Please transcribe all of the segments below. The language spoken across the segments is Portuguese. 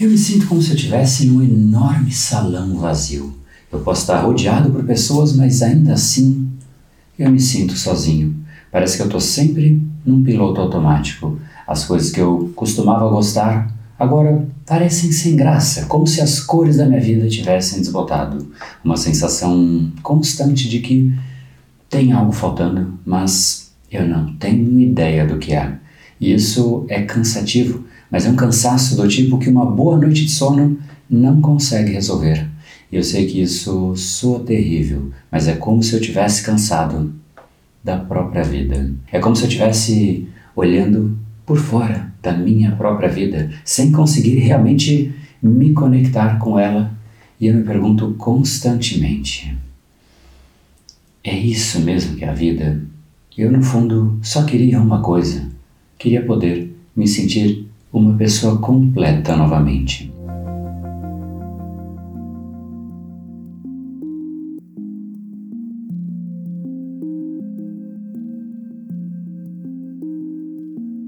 Eu me sinto como se eu estivesse em um enorme salão vazio. Eu posso estar rodeado por pessoas, mas ainda assim eu me sinto sozinho. Parece que eu estou sempre num piloto automático. As coisas que eu costumava gostar agora parecem sem graça, como se as cores da minha vida tivessem desbotado. Uma sensação constante de que tem algo faltando, mas eu não tenho ideia do que é. E isso é cansativo, mas é um cansaço do tipo que uma boa noite de sono não consegue resolver. E eu sei que isso soa terrível, mas é como se eu tivesse cansado da própria vida. É como se eu tivesse olhando por fora da minha própria vida, sem conseguir realmente me conectar com ela. E eu me pergunto constantemente: é isso mesmo que é a vida? Eu, no fundo, só queria uma coisa: queria poder me sentir uma pessoa completa novamente.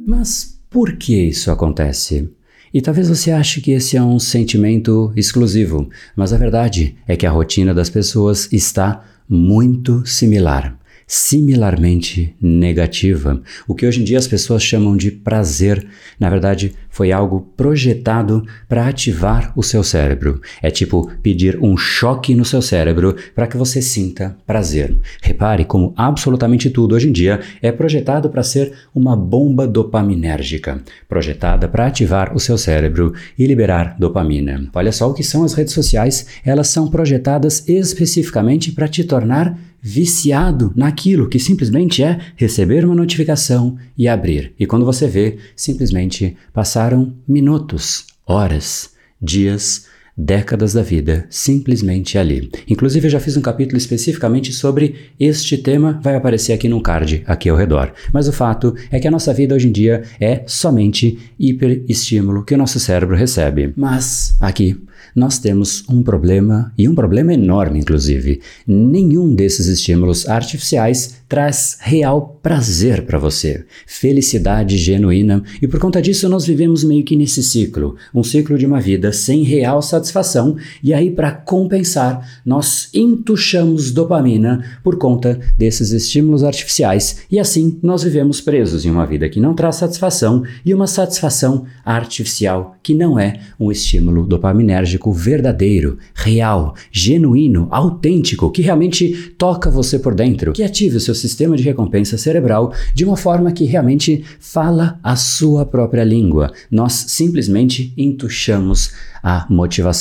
Mas por que isso acontece? E talvez você ache que esse é um sentimento exclusivo, mas a verdade é que a rotina das pessoas está muito similar similarmente negativa. O que hoje em dia as pessoas chamam de prazer, na verdade, foi algo projetado para ativar o seu cérebro. É tipo pedir um choque no seu cérebro para que você sinta prazer. Repare como absolutamente tudo hoje em dia é projetado para ser uma bomba dopaminérgica, projetada para ativar o seu cérebro e liberar dopamina. Olha só o que são as redes sociais, elas são projetadas especificamente para te tornar viciado naquilo que simplesmente é receber uma notificação e abrir. E quando você vê, simplesmente passaram minutos, horas, dias, décadas da vida simplesmente ali. Inclusive, eu já fiz um capítulo especificamente sobre este tema, vai aparecer aqui no card, aqui ao redor. Mas o fato é que a nossa vida hoje em dia é somente hiperestímulo que o nosso cérebro recebe. Mas aqui nós temos um problema, e um problema enorme, inclusive. Nenhum desses estímulos artificiais traz real prazer para você, felicidade genuína, e por conta disso nós vivemos meio que nesse ciclo, um ciclo de uma vida sem real satisfação, e aí para compensar, nós entuchamos dopamina por conta desses estímulos artificiais, e assim nós vivemos presos em uma vida que não traz satisfação e uma satisfação artificial que não é um estímulo dopaminérgico verdadeiro, real, genuíno, autêntico, que realmente toca você por dentro, que ative o seu sistema de recompensa cerebral de uma forma que realmente fala a sua própria língua. Nós simplesmente entuchamos a motivação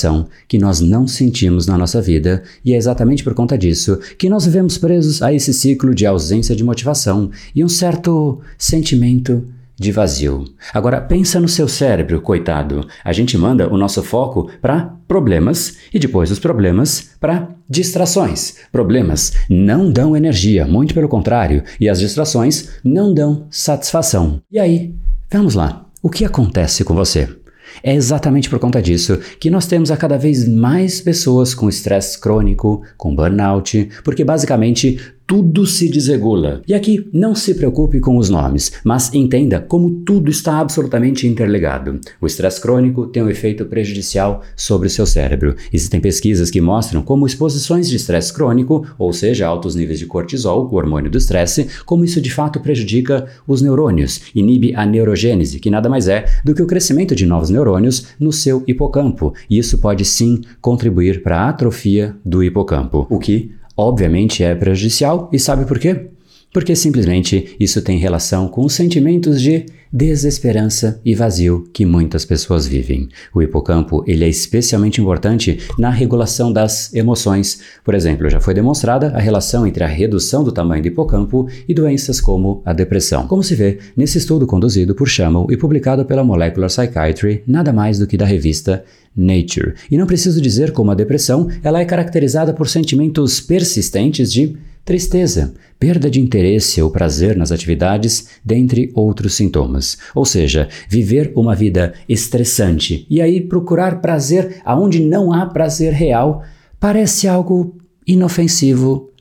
que nós não sentimos na nossa vida, e é exatamente por conta disso que nós vivemos presos a esse ciclo de ausência de motivação e um certo sentimento de vazio. Agora pensa no seu cérebro, coitado. A gente manda o nosso foco para problemas e depois dos problemas para distrações. Problemas não dão energia, muito pelo contrário, e as distrações não dão satisfação. E aí, vamos lá. O que acontece com você? É exatamente por conta disso que nós temos a cada vez mais pessoas com estresse crônico, com burnout, porque basicamente tudo se desregula. E aqui não se preocupe com os nomes, mas entenda como tudo está absolutamente interligado. O estresse crônico tem um efeito prejudicial sobre o seu cérebro. Existem pesquisas que mostram como exposições de estresse crônico, ou seja, altos níveis de cortisol, o hormônio do estresse, como isso de fato prejudica os neurônios, inibe a neurogênese, que nada mais é do que o crescimento de novos neurônios no seu hipocampo. E isso pode sim contribuir para a atrofia do hipocampo, o que obviamente é prejudicial e sabe por quê? Porque simplesmente isso tem relação com os sentimentos de desesperança e vazio que muitas pessoas vivem. O hipocampo ele é especialmente importante na regulação das emoções. Por exemplo, já foi demonstrada a relação entre a redução do tamanho do hipocampo e doenças como a depressão. Como se vê nesse estudo conduzido por Schammel e publicado pela Molecular Psychiatry, nada mais do que da revista Nature. E não preciso dizer como a depressão, ela é caracterizada por sentimentos persistentes de tristeza, perda de interesse ou prazer nas atividades, dentre outros sintomas. Ou seja, viver uma vida estressante e aí procurar prazer aonde não há prazer real parece algo inofensivo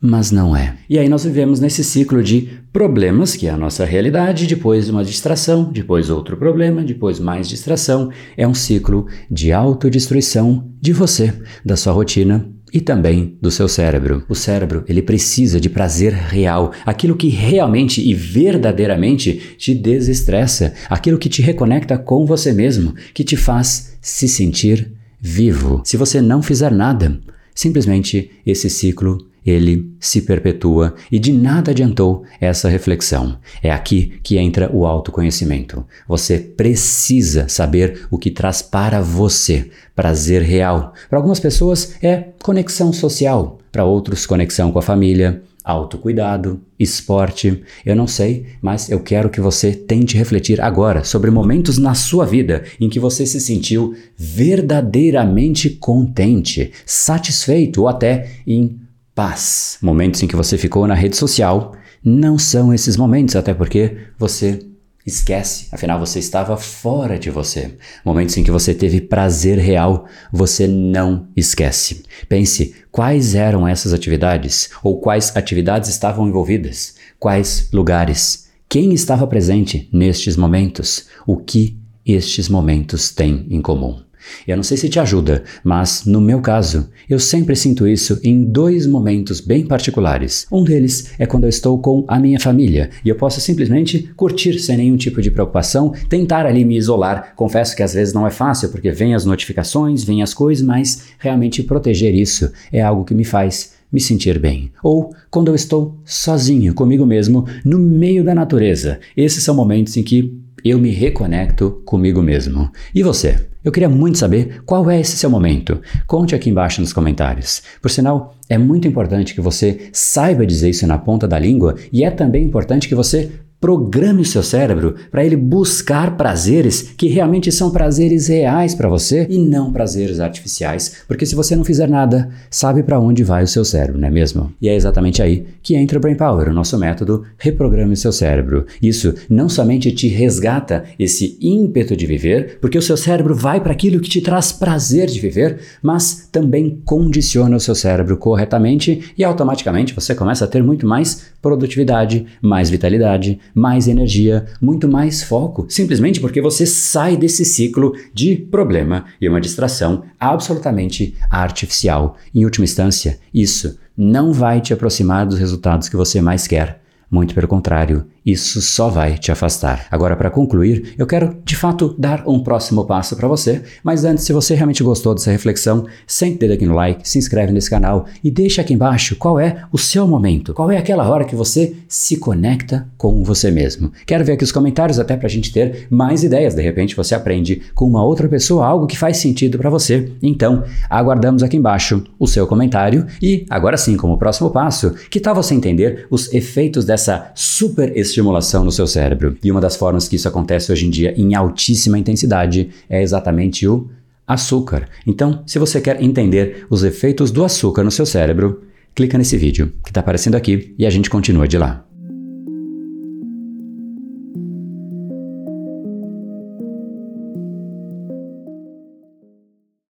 mas não é. E aí nós vivemos nesse ciclo de problemas, que é a nossa realidade, depois uma distração, depois outro problema, depois mais distração. É um ciclo de autodestruição de você, da sua rotina e também do seu cérebro. O cérebro, ele precisa de prazer real, aquilo que realmente e verdadeiramente te desestressa, aquilo que te reconecta com você mesmo, que te faz se sentir vivo. Se você não fizer nada, simplesmente esse ciclo ele se perpetua e de nada adiantou essa reflexão. É aqui que entra o autoconhecimento. Você precisa saber o que traz para você prazer real. Para algumas pessoas é conexão social, para outros, conexão com a família, autocuidado, esporte. Eu não sei, mas eu quero que você tente refletir agora sobre momentos na sua vida em que você se sentiu verdadeiramente contente, satisfeito ou até em paz. Momentos em que você ficou na rede social não são esses momentos, até porque você esquece, afinal você estava fora de você. Momentos em que você teve prazer real, você não esquece. Pense quais eram essas atividades ou quais atividades estavam envolvidas, quais lugares, quem estava presente nestes momentos, o que estes momentos têm em comum. Eu não sei se te ajuda, mas no meu caso, eu sempre sinto isso em dois momentos bem particulares. Um deles é quando eu estou com a minha família e eu posso simplesmente curtir sem nenhum tipo de preocupação, tentar ali me isolar. Confesso que às vezes não é fácil porque vem as notificações, vem as coisas, mas realmente proteger isso é algo que me faz me sentir bem. Ou quando eu estou sozinho comigo mesmo no meio da natureza. Esses são momentos em que eu me reconecto comigo mesmo. E você? Eu queria muito saber qual é esse seu momento. Conte aqui embaixo nos comentários. Por sinal, é muito importante que você saiba dizer isso na ponta da língua e é também importante que você Programe o seu cérebro para ele buscar prazeres que realmente são prazeres reais para você e não prazeres artificiais, porque se você não fizer nada, sabe para onde vai o seu cérebro, não é mesmo? E é exatamente aí que entra o Brain Power, o nosso método Reprograme o seu cérebro. Isso não somente te resgata esse ímpeto de viver, porque o seu cérebro vai para aquilo que te traz prazer de viver, mas também condiciona o seu cérebro corretamente e automaticamente você começa a ter muito mais produtividade, mais vitalidade, mais energia, muito mais foco, simplesmente porque você sai desse ciclo de problema e uma distração absolutamente artificial. Em última instância, isso não vai te aproximar dos resultados que você mais quer. Muito pelo contrário, isso só vai te afastar. Agora, para concluir, eu quero de fato dar um próximo passo para você, mas antes, se você realmente gostou dessa reflexão, sente o dedo aqui no like, se inscreve nesse canal e deixa aqui embaixo qual é o seu momento, qual é aquela hora que você se conecta com você mesmo. Quero ver aqui os comentários até para a gente ter mais ideias. De repente, você aprende com uma outra pessoa algo que faz sentido para você. Então, aguardamos aqui embaixo o seu comentário e, agora sim, como próximo passo, que tal você entender os efeitos dessa super estimulação no seu cérebro. E uma das formas que isso acontece hoje em dia em altíssima intensidade é exatamente o açúcar. Então, se você quer entender os efeitos do açúcar no seu cérebro, clica nesse vídeo que está aparecendo aqui e a gente continua de lá.